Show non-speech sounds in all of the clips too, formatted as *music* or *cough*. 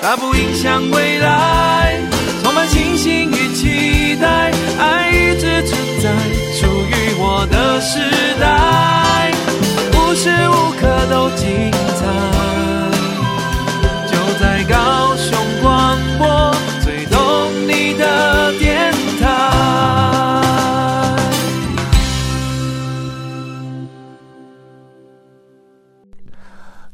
它不影响未来，充满信心与期待，爱一直存在，属于我的时代，无时无刻都精彩。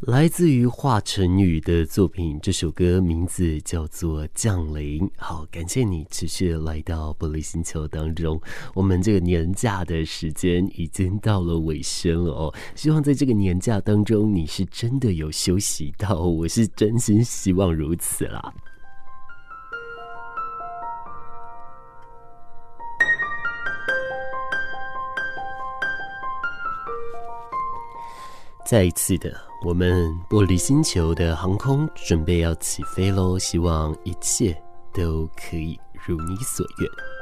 来自于华晨宇的作品，这首歌名字叫做《降临》。好，感谢你持续来到玻璃星球当中。我们这个年假的时间已经到了尾声了哦，希望在这个年假当中，你是真的有休息到，我是真心希望如此啦。再一次的。我们玻璃星球的航空准备要起飞喽，希望一切都可以如你所愿。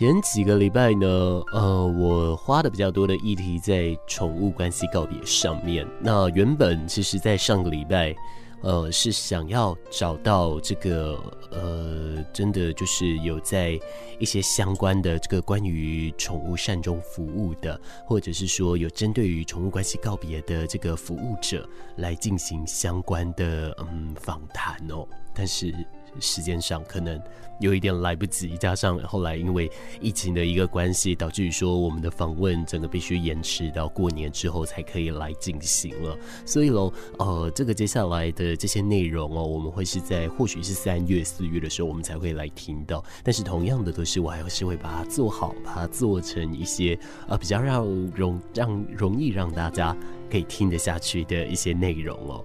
前几个礼拜呢，呃，我花的比较多的议题在宠物关系告别上面。那原本其实，在上个礼拜，呃，是想要找到这个，呃，真的就是有在一些相关的这个关于宠物善终服务的，或者是说有针对于宠物关系告别的这个服务者来进行相关的嗯访谈哦，但是。时间上可能有一点来不及，加上后来因为疫情的一个关系，导致于说我们的访问整个必须延迟到过年之后才可以来进行了。所以喽，呃，这个接下来的这些内容哦，我们会是在或许是三月、四月的时候，我们才会来听到。但是同样的，都是我还是会把它做好，把它做成一些呃比较让容让容易让大家可以听得下去的一些内容哦。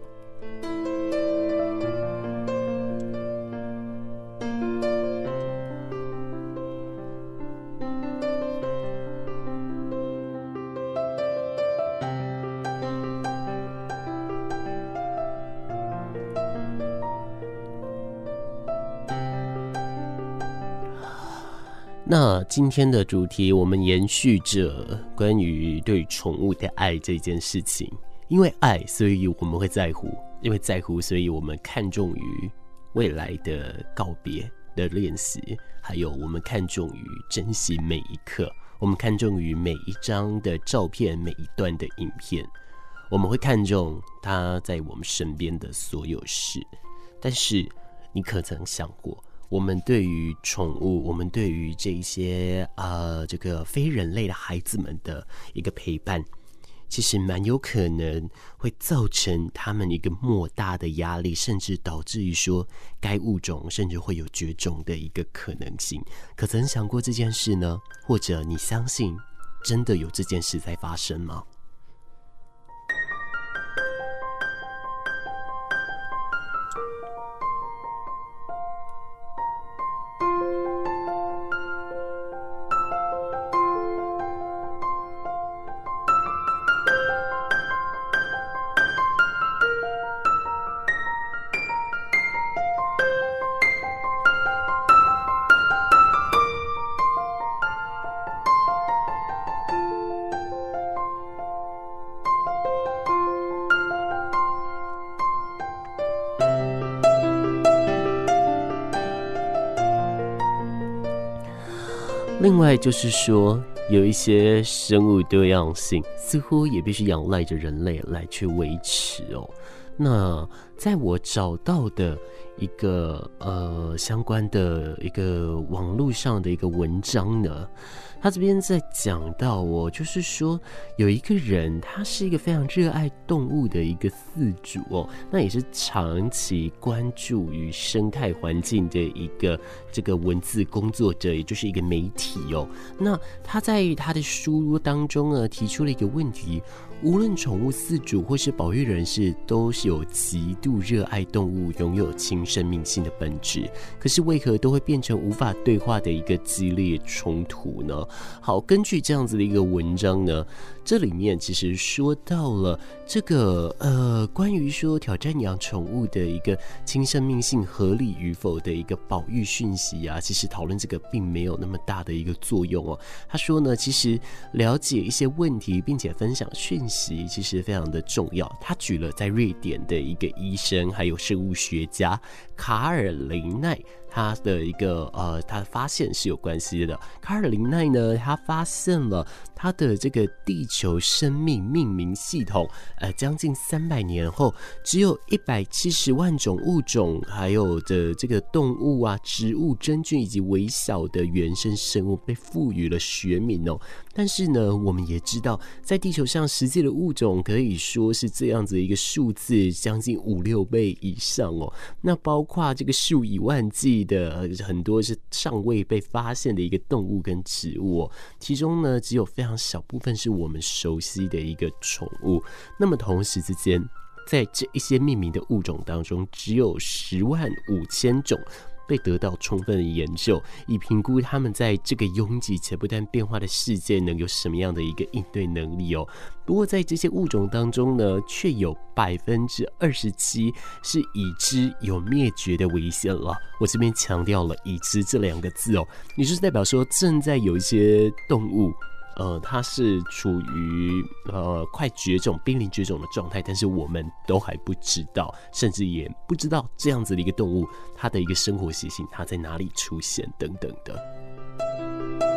今天的主题，我们延续着关于对宠物的爱这件事情。因为爱，所以我们会在乎；因为在乎，所以我们看重于未来的告别的练习，还有我们看重于珍惜每一刻，我们看重于每一张的照片，每一段的影片，我们会看重他在我们身边的所有事。但是，你可曾想过？我们对于宠物，我们对于这一些呃这个非人类的孩子们的一个陪伴，其实蛮有可能会造成他们一个莫大的压力，甚至导致于说该物种甚至会有绝种的一个可能性。可曾想过这件事呢？或者你相信真的有这件事在发生吗？另外就是说，有一些生物多样性似乎也必须仰赖着人类来去维持哦。那在我找到的一个呃相关的一个网络上的一个文章呢。他这边在讲到哦，就是说有一个人，他是一个非常热爱动物的一个饲主哦，那也是长期关注于生态环境的一个这个文字工作者，也就是一个媒体哦。那他在他的书当中呢，提出了一个问题：无论宠物饲主或是保育人士，都是有极度热爱动物，拥有亲生命性的本质。可是为何都会变成无法对话的一个激烈冲突呢？好，根据这样子的一个文章呢，这里面其实说到了这个呃，关于说挑战养宠物的一个亲生命性合理与否的一个保育讯息啊，其实讨论这个并没有那么大的一个作用哦。他说呢，其实了解一些问题并且分享讯息，其实非常的重要。他举了在瑞典的一个医生还有生物学家卡尔林奈。他的一个呃，他的发现是有关系的。卡尔林奈呢，他发现了他的这个地球生命命名系统，呃，将近三百年后，只有一百七十万种物种，还有的这个动物啊、植物、真菌以及微小的原生生物被赋予了学名哦。但是呢，我们也知道，在地球上实际的物种可以说是这样子一个数字，将近五六倍以上哦。那包括这个数以万计。的很多是尚未被发现的一个动物跟植物哦，其中呢，只有非常小部分是我们熟悉的一个宠物。那么同时之间，在这一些命名的物种当中，只有十万五千种。被得到充分的研究，以评估他们在这个拥挤且不断变化的世界能有什么样的一个应对能力哦。不过在这些物种当中呢，却有百分之二十七是已知有灭绝的危险了。我这边强调了“已知”这两个字哦，也就是代表说正在有一些动物。呃，它是处于呃快绝种、濒临绝种的状态，但是我们都还不知道，甚至也不知道这样子的一个动物，它的一个生活习性，它在哪里出现等等的。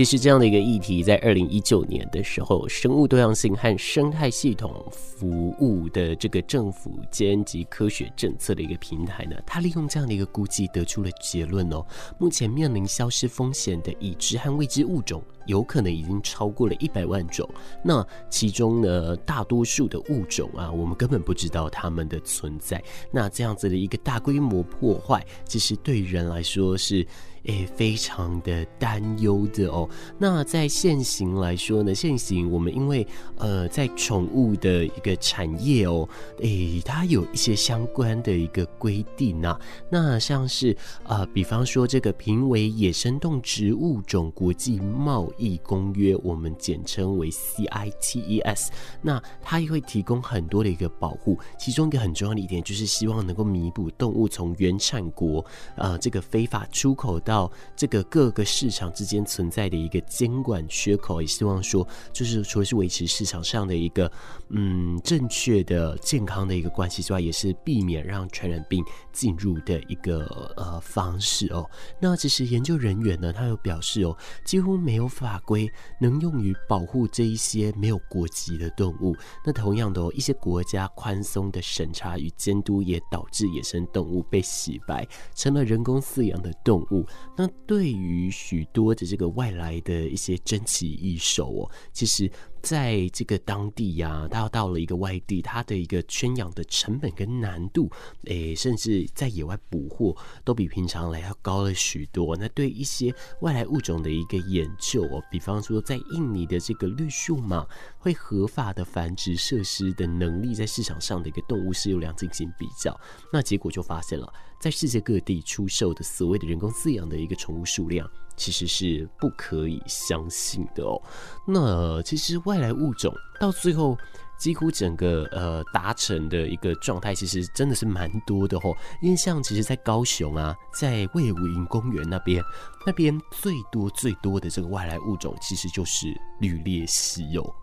其实这样的一个议题，在二零一九年的时候，生物多样性和生态系统服务的这个政府间及科学政策的一个平台呢，它利用这样的一个估计，得出了结论哦。目前面临消失风险的已知和未知物种，有可能已经超过了一百万种。那其中呢，大多数的物种啊，我们根本不知道它们的存在。那这样子的一个大规模破坏，其实对人来说是。诶，非常的担忧的哦。那在现行来说呢，现行我们因为呃，在宠物的一个产业哦，诶，它有一些相关的一个规定啊。那像是呃，比方说这个评为野生动植物种国际贸易公约，我们简称为 CITES。那它也会提供很多的一个保护，其中一个很重要的一点就是希望能够弥补动物从原产国呃这个非法出口的到这个各个市场之间存在的一个监管缺口，也希望说，就是除了是维持市场上的一个嗯正确的健康的一个关系之外，也是避免让传染病进入的一个呃方式哦。那其实研究人员呢，他有表示哦，几乎没有法规能用于保护这一些没有国籍的动物。那同样的哦，一些国家宽松的审查与监督也导致野生动物被洗白，成了人工饲养的动物。那对于许多的这个外来的一些珍奇异兽哦，其实。在这个当地呀、啊，他要到了一个外地，它的一个圈养的成本跟难度，诶，甚至在野外捕获都比平常来要高了许多。那对一些外来物种的一个研究哦，比方说在印尼的这个绿树蟒会合法的繁殖设施的能力，在市场上的一个动物饲料量进行比较，那结果就发现了，在世界各地出售的所谓的人工饲养的一个宠物数量。其实是不可以相信的哦。那其实外来物种到最后几乎整个呃达成的一个状态，其实真的是蛮多的哦。因为像其实，在高雄啊，在魏武营公园那边，那边最多最多的这个外来物种，其实就是绿鬣蜥哦。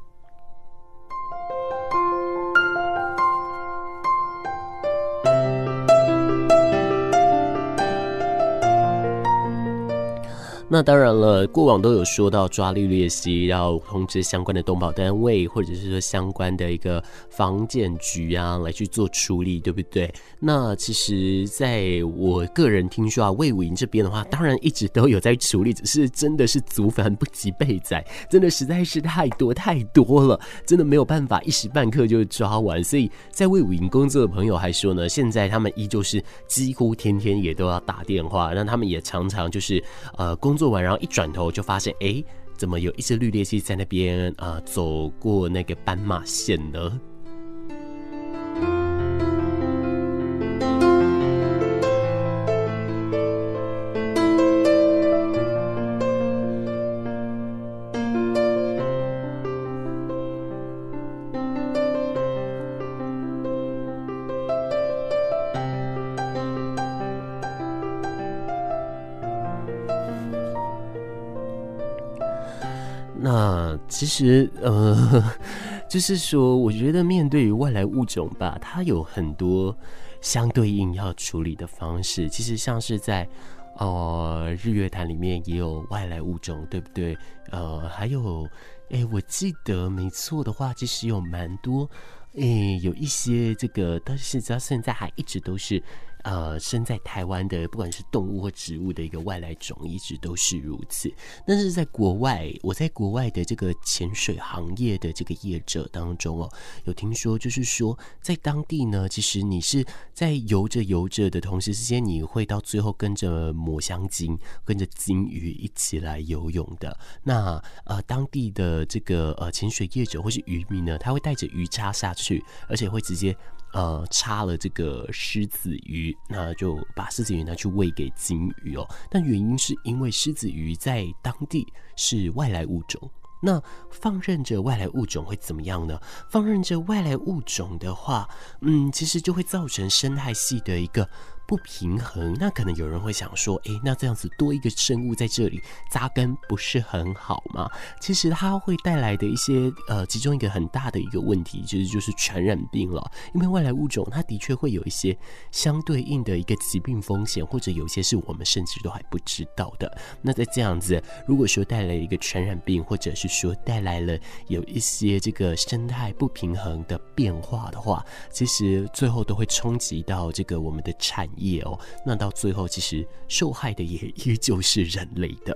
那当然了，过往都有说到抓绿鬣蜥要通知相关的动保单位，或者是说相关的一个防检局啊，来去做处理，对不对？那其实在我个人听说啊，魏武营这边的话，当然一直都有在处理，只是真的是族繁不及被宰，真的实在是太多太多了，真的没有办法一时半刻就抓完。所以在魏武营工作的朋友还说呢，现在他们依旧是几乎天天也都要打电话，那他们也常常就是呃工。做完，然后一转头就发现，哎，怎么有一只绿鬣蜥在那边啊、走过那个斑马线呢？其实，呃，就是说，我觉得面对于外来物种吧，它有很多相对应要处理的方式。其实像是在呃日月潭里面也有外来物种，对不对？呃，还有，哎，我记得没错的话，其实有蛮多，哎，有一些这个，但是直到现在还一直都是。呃，生在台湾的，不管是动物或植物的一个外来种，一直都是如此。但是在国外，我在国外的这个潜水行业的这个业者当中哦，有听说，就是说在当地呢，其实你是在游着游着的同时之间，你会到最后跟着抹香鲸、跟着鲸鱼一起来游泳的。那呃，当地的这个呃潜水业者或是渔民呢，他会带着鱼叉下去，而且会直接。呃，插了这个狮子鱼，那就把狮子鱼拿去喂给金鱼哦。但原因是因为狮子鱼在当地是外来物种，那放任着外来物种会怎么样呢？放任着外来物种的话，嗯，其实就会造成生态系的一个。不平衡，那可能有人会想说，诶，那这样子多一个生物在这里扎根不是很好吗？其实它会带来的一些呃，其中一个很大的一个问题，其实就是传染病了。因为外来物种它的确会有一些相对应的一个疾病风险，或者有些是我们甚至都还不知道的。那在这样子，如果说带来一个传染病，或者是说带来了有一些这个生态不平衡的变化的话，其实最后都会冲击到这个我们的产业哦，那到最后，其实受害的也依旧是人类的。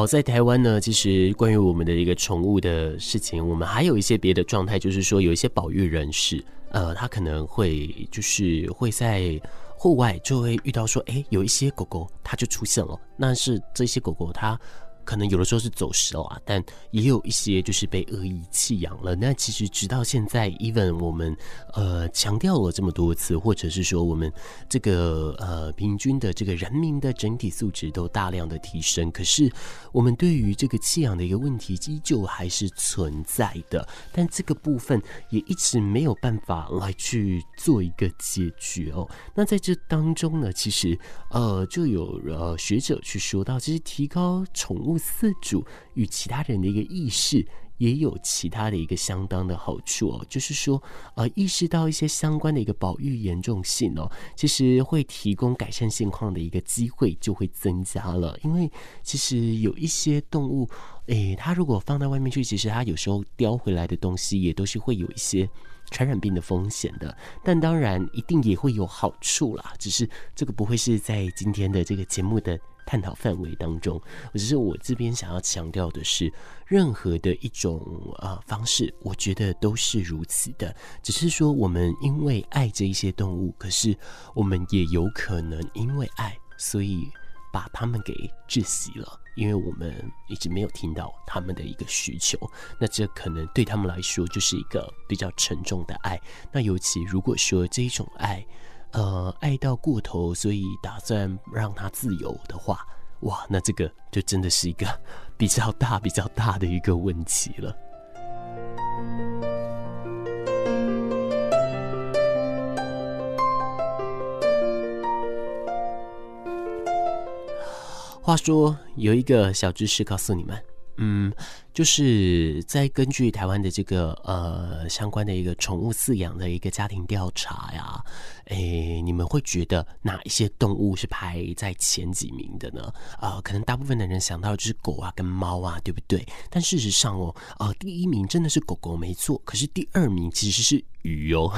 好，在台湾呢，其实关于我们的一个宠物的事情，我们还有一些别的状态，就是说有一些保育人士，呃，他可能会就是会在户外就会遇到说，哎，有一些狗狗它就出现了，那是这些狗狗它。可能有的时候是走失了啊，但也有一些就是被恶意弃养了。那其实直到现在，even 我们呃强调了这么多次，或者是说我们这个呃平均的这个人民的整体素质都大量的提升，可是我们对于这个弃养的一个问题依旧还是存在的。但这个部分也一直没有办法来去做一个解决哦。那在这当中呢，其实呃就有呃学者去说到，其实提高宠物。饲主与其他人的一个意识，也有其他的一个相当的好处哦，就是说，呃，意识到一些相关的一个保育严重性哦，其实会提供改善现况的一个机会就会增加了。因为其实有一些动物，诶，它如果放到外面去，其实它有时候叼回来的东西也都是会有一些传染病的风险的。但当然，一定也会有好处啦，只是这个不会是在今天的这个节目的。探讨范围当中，只是我这边想要强调的是，任何的一种呃方式，我觉得都是如此的。只是说，我们因为爱这一些动物，可是我们也有可能因为爱，所以把他们给窒息了，因为我们一直没有听到他们的一个需求。那这可能对他们来说就是一个比较沉重的爱。那尤其如果说这一种爱。呃爱到过头，所以打算让他自由的话，哇，那这个就真的是一个比较大、比较大的一个问题了。话说，有一个小知识告诉你们。嗯，就是在根据台湾的这个呃相关的一个宠物饲养的一个家庭调查呀，诶，你们会觉得哪一些动物是排在前几名的呢？啊、可能大部分的人想到就是狗啊跟猫啊，对不对？但事实上哦，呃，第一名真的是狗狗没错，可是第二名其实是鱼哦。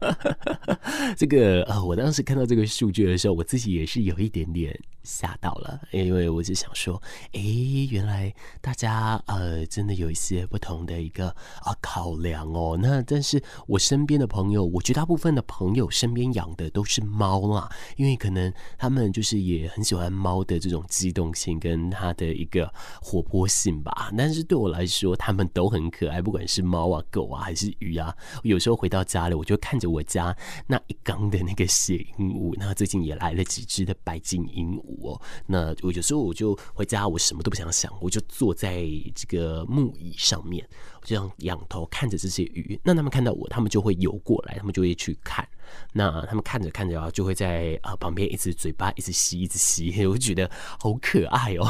*laughs* 这个呃，我当时看到这个数据的时候，我自己也是有一点点吓到了，因为我就想说，诶，原来。大家呃，真的有一些不同的一个啊考量哦。那但是我身边的朋友，我绝大部分的朋友身边养的都是猫啦，因为可能他们就是也很喜欢猫的这种机动性跟它的一个活泼性吧。但是对我来说，他们都很可爱，不管是猫啊、狗啊还是鱼啊。有时候回到家里，我就看着我家那一缸的那个血鹦鹉，那最近也来了几只的白金鹦鹉哦。那我有时候我就回家，我什么都不想想，我就坐。在这个木椅上面，我这样仰头看着这些鱼。那他们看到我，他们就会游过来，他们就会去看。那他们看着看着啊，就会在啊旁边一直嘴巴一直吸，一直吸。我就觉得好可爱哦。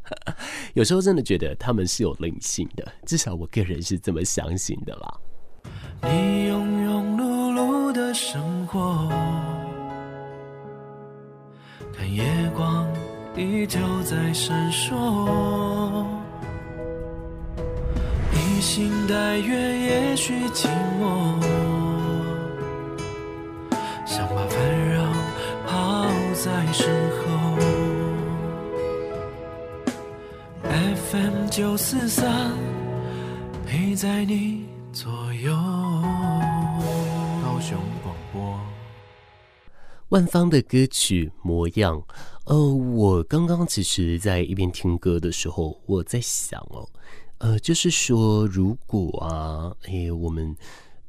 *laughs* 有时候真的觉得他们是有灵性的，至少我个人是这么相信的啦。你庸庸碌碌的生活，看夜光。依旧在闪烁，披星戴月，也许寂寞，想把烦扰抛在身后。FM 九四三，陪在你左右。高雄广播，万芳的歌曲模样。呃，我刚刚其实，在一边听歌的时候，我在想哦，呃，就是说，如果啊，哎，我们，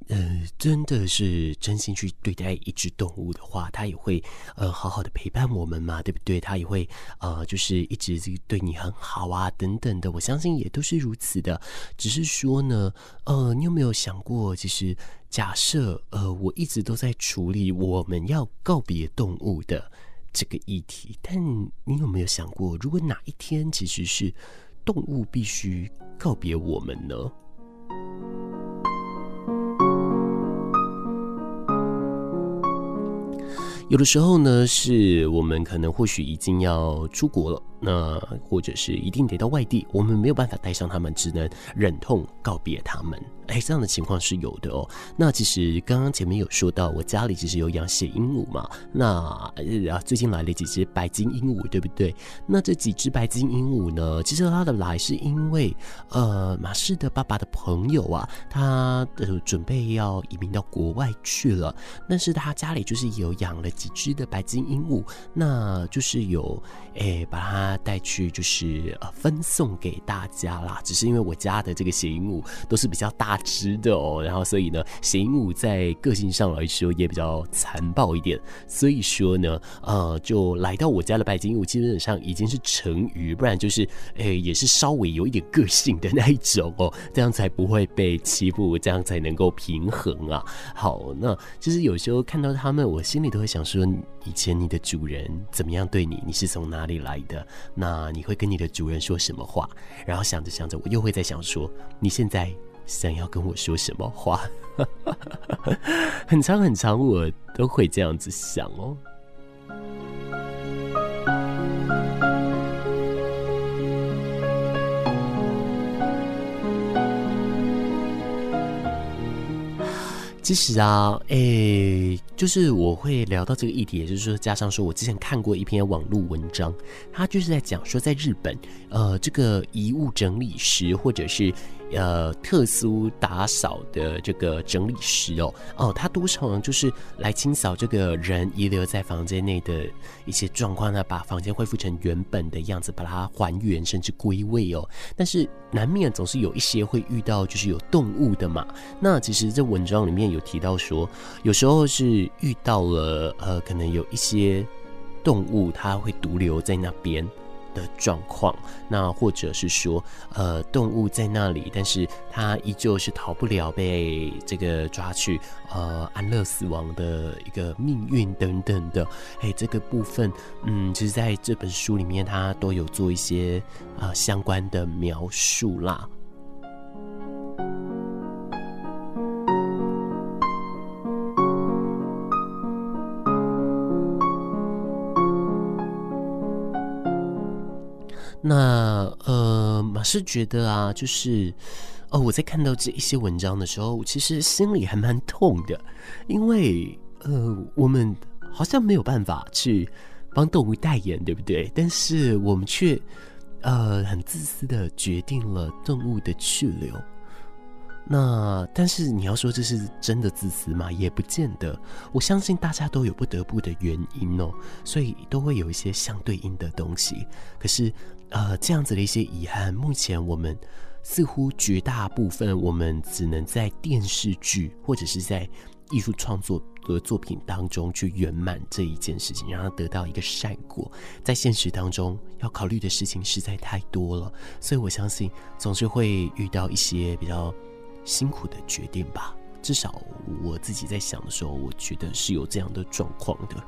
呃，真的是真心去对待一只动物的话，它也会，呃，好好的陪伴我们嘛，对不对？它也会，呃，就是一直对你很好啊，等等的。我相信也都是如此的。只是说呢，呃，你有没有想过，其实假设，呃，我一直都在处理我们要告别动物的。这个议题，但你有没有想过，如果哪一天其实是动物必须告别我们呢？有的时候呢，是我们可能或许已经要出国了。那或者是一定得到外地，我们没有办法带上他们，只能忍痛告别他们。哎，这样的情况是有的哦。那其实刚刚前面有说到，我家里其实有养血鹦鹉嘛。那啊，最近来了几只白金鹦鹉，对不对？那这几只白金鹦鹉呢，其实它的来是因为呃，马氏的爸爸的朋友啊，他的准备要移民到国外去了，但是他家里就是有养了几只的白金鹦鹉，那就是有哎把它。他带去就是呃分送给大家啦，只是因为我家的这个血鹦鹉都是比较大只的哦，然后所以呢，血鹦鹉在个性上来说也比较残暴一点，所以说呢，呃，就来到我家的白金鹦基本上已经是成鱼，不然就是哎也是稍微有一点个性的那一种哦，这样才不会被欺负，这样才能够平衡啊。好，那其实有时候看到他们，我心里都会想说，以前你的主人怎么样对你？你是从哪里来的？那你会跟你的主人说什么话？然后想着想着，我又会在想说，你现在想要跟我说什么话？*laughs* 很长很长，我都会这样子想哦。其实啊，诶、就是我会聊到这个议题，也就是说，加上说我之前看过一篇网络文章，他就是在讲说，在日本，呃，这个遗物整理师或者是呃特殊打扫的这个整理师哦哦，他多常就是来清扫这个人遗留在房间内的一些状况呢，把房间恢复成原本的样子，把它还原甚至归位哦。但是难免总是有一些会遇到就是有动物的嘛。那其实这文章里面有提到说，有时候是遇到了呃，可能有一些动物它会独留在那边。的状况，那或者是说，呃，动物在那里，但是它依旧是逃不了被这个抓去，呃，安乐死亡的一个命运等等的。哎，这个部分，嗯，其实在这本书里面，它都有做一些啊、相关的描述啦。那呃，马是觉得啊，就是哦，我在看到这一些文章的时候，其实心里还蛮痛的，因为呃，我们好像没有办法去帮动物代言，对不对？但是我们却呃很自私的决定了动物的去留。那但是你要说这是真的自私吗？也不见得。我相信大家都有不得不的原因哦，所以都会有一些相对应的东西。可是。呃，这样子的一些遗憾，目前我们似乎绝大部分我们只能在电视剧或者是在艺术创作的作品当中去圆满这一件事情，让它得到一个善果。在现实当中要考虑的事情实在太多了，所以我相信总是会遇到一些比较辛苦的决定吧。至少我自己在想的时候，我觉得是有这样的状况的。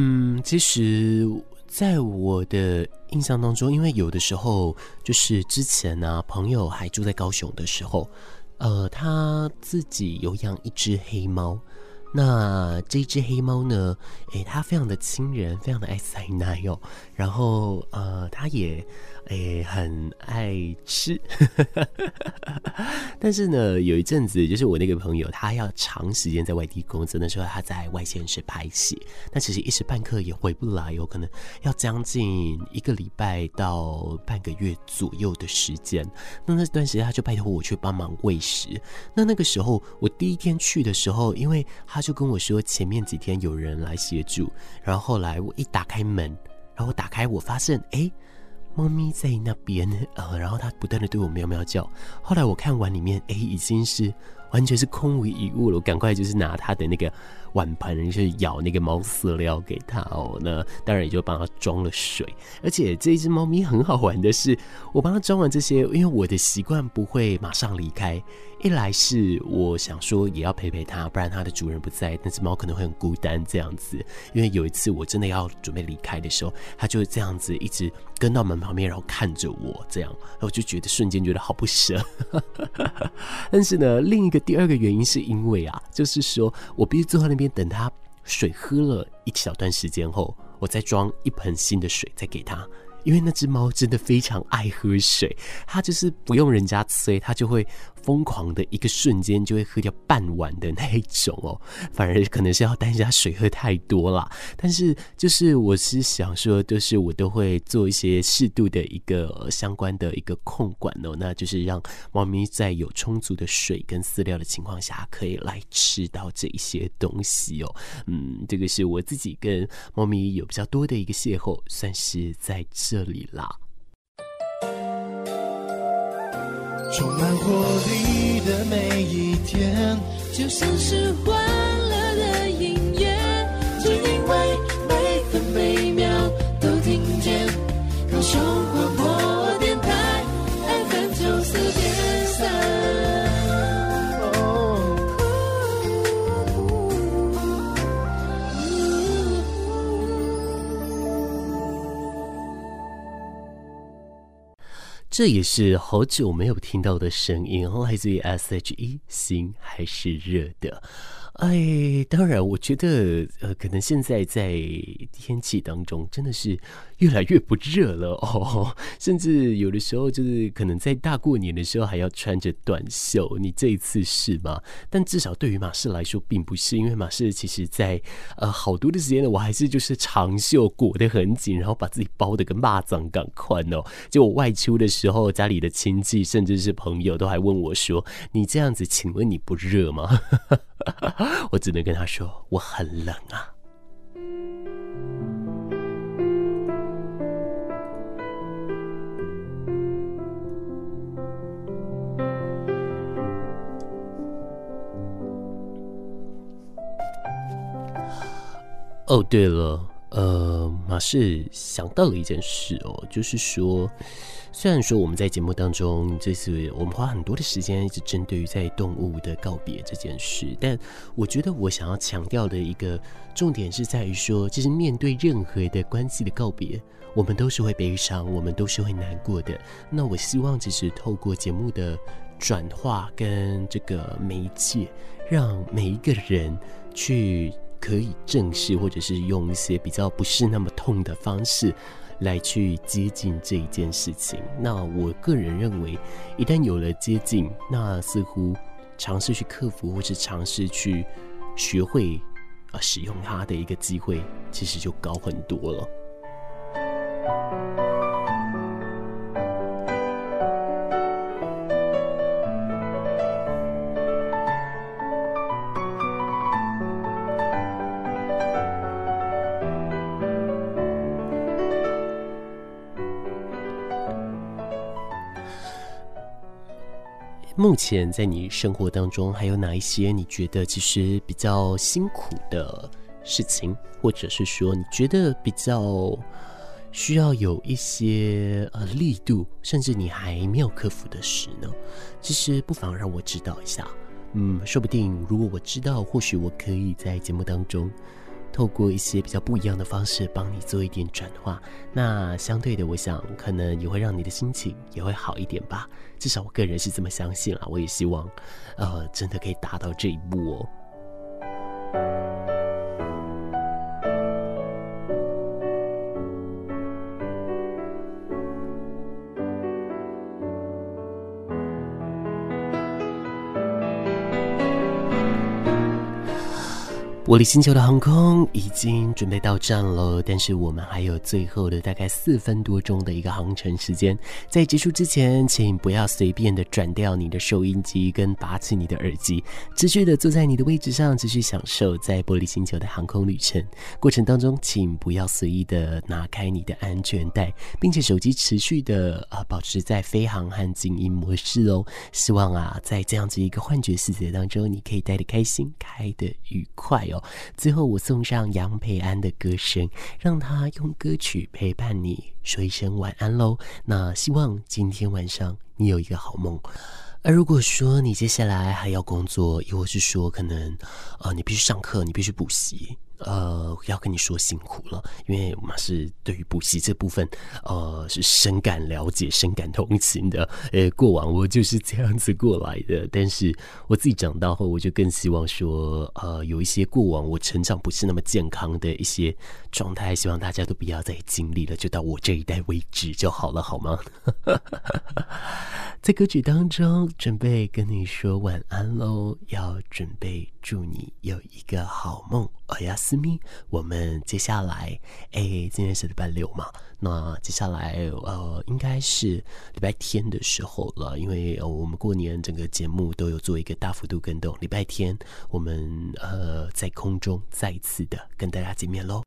嗯其实，在我的印象当中，因为有的时候就是之前呢、朋友还住在高雄的时候，呃，他自己有养一只黑猫。那这只黑猫呢，诶，它非常的亲人，非常的爱塞奶哦。然后，呃，它也。诶，很爱吃，*laughs* 但是呢，有一阵子，就是我那个朋友，他要长时间在外地工作，那时候他在外县市拍戏，那其实一时半刻也回不来，有可能要将近一个礼拜到半个月左右的时间。那那段时间，他就拜托我去帮忙喂食。那那个时候，我第一天去的时候，因为他他就跟我说前面几天有人来协助，然后后来我一打开门，然后我打开，我发现，哎。猫咪在那边，呃，然后它不断的对我喵喵叫。后来我看完里面，哎，已经是完全是空无一物了。我赶快就是拿它的那个碗盆去舀那个猫饲料给它哦。那当然也就帮它装了水。而且这一只猫咪很好玩的是，我帮它装完这些，因为我的习惯不会马上离开。一来是我想说也要陪陪它，不然它的主人不在，那只猫可能会很孤单这样子。因为有一次我真的要准备离开的时候，它就是这样子一直跟到门旁边，然后看着我这样，然后我就觉得瞬间觉得好不舍。*laughs* 但是呢，另一个第二个原因是因为啊，就是说我必须坐在那边等它水喝了一小段时间后，我再装一盆新的水再给它。因为那只猫真的非常爱喝水，它就是不用人家催，它就会疯狂的一个瞬间就会喝掉半碗的那一种哦。*laughs* 反而可能是要担心它水喝太多啦。但是就是我是想说，就是我都会做一些适度的一个相关的一个控管哦，那就是让猫咪在有充足的水跟饲料的情况下，可以来吃到这一些东西哦。嗯，这个是我自己跟猫咪有比较多的一个邂逅，算是在。这里啦，充满活力的每一天，就像是欢这也是好久没有听到的声音，来自于 S.H.E，心还是热的。哎，当然，我觉得呃，可能现在在天气当中真的是越来越不热了哦，*laughs* 甚至有的时候就是可能在大过年的时候还要穿着短袖。你这一次是吗？但至少对于马氏来说并不是，因为马氏其实在呃好多的时间呢，我还是就是长袖裹得很紧，然后把自己包得跟蚂蚱赶宽哦。就我外出的时候，家里的亲戚甚至是朋友都还问我说：“你这样子，请问你不热吗？” *laughs* *laughs* 我只能跟他说，我很冷啊。哦，对了。呃，马士想到了一件事哦，就是说，虽然说我们在节目当中，这次我们花很多的时间一直针对于在动物的告别这件事，但我觉得我想要强调的一个重点是在于说，其实面对任何的关系的告别，我们都是会悲伤，我们都是会难过的。那我希望，只是透过节目的转化跟这个媒介，让每一个人去。可以正视，或者是用一些比较不是那么痛的方式来去接近这一件事情。那我个人认为，一旦有了接近，那似乎尝试去克服，或是尝试去学会啊使用它的一个机会，其实就高很多了。目前在你生活当中，还有哪一些你觉得其实比较辛苦的事情，或者是说你觉得比较需要有一些呃力度，甚至你还没有克服的事呢？其实不妨让我知道一下。嗯，说不定如果我知道，或许我可以在节目当中。透过一些比较不一样的方式帮你做一点转化，那相对的，我想可能也会让你的心情也会好一点吧。至少我个人是这么相信啦，我也希望，呃，真的可以达到这一步哦。玻璃星球的航空已经准备到站了，但是我们还有最后的大概四分多钟的一个航程时间。在结束之前，请不要随便的转掉你的收音机跟拔起你的耳机，持续的坐在你的位置上，继续享受在玻璃星球的航空旅程。过程当中，请不要随意的拿开你的安全带，并且手机持续的啊保持在飞航和静音模式哦。希望啊，在这样子一个幻觉世界当中，你可以待得开心，开得愉快哦。最后，我送上杨培安的歌声，让他用歌曲陪伴你，说一声晚安喽。那希望今天晚上你有一个好梦。而如果说你接下来还要工作，又或是说可能，呃，你必须上课，你必须补习。呃，要跟你说辛苦了，因为我们是对于补习这部分，呃，是深感了解、深感同情的。呃，过往我就是这样子过来的，但是我自己长大后，我就更希望说，呃，有一些过往我成长不是那么健康的一些状态，希望大家都不要再经历了，就到我这一代为止就好了，好吗？*laughs* 在歌曲当中，准备跟你说晚安喽，要准备祝你有一个好梦。哎呀，私密，我们接下来，哎，今天是礼拜六嘛，那接下来呃，应该是礼拜天的时候了，因为呃，我们过年整个节目都有做一个大幅度更动，礼拜天我们呃在空中再一次的跟大家见面喽。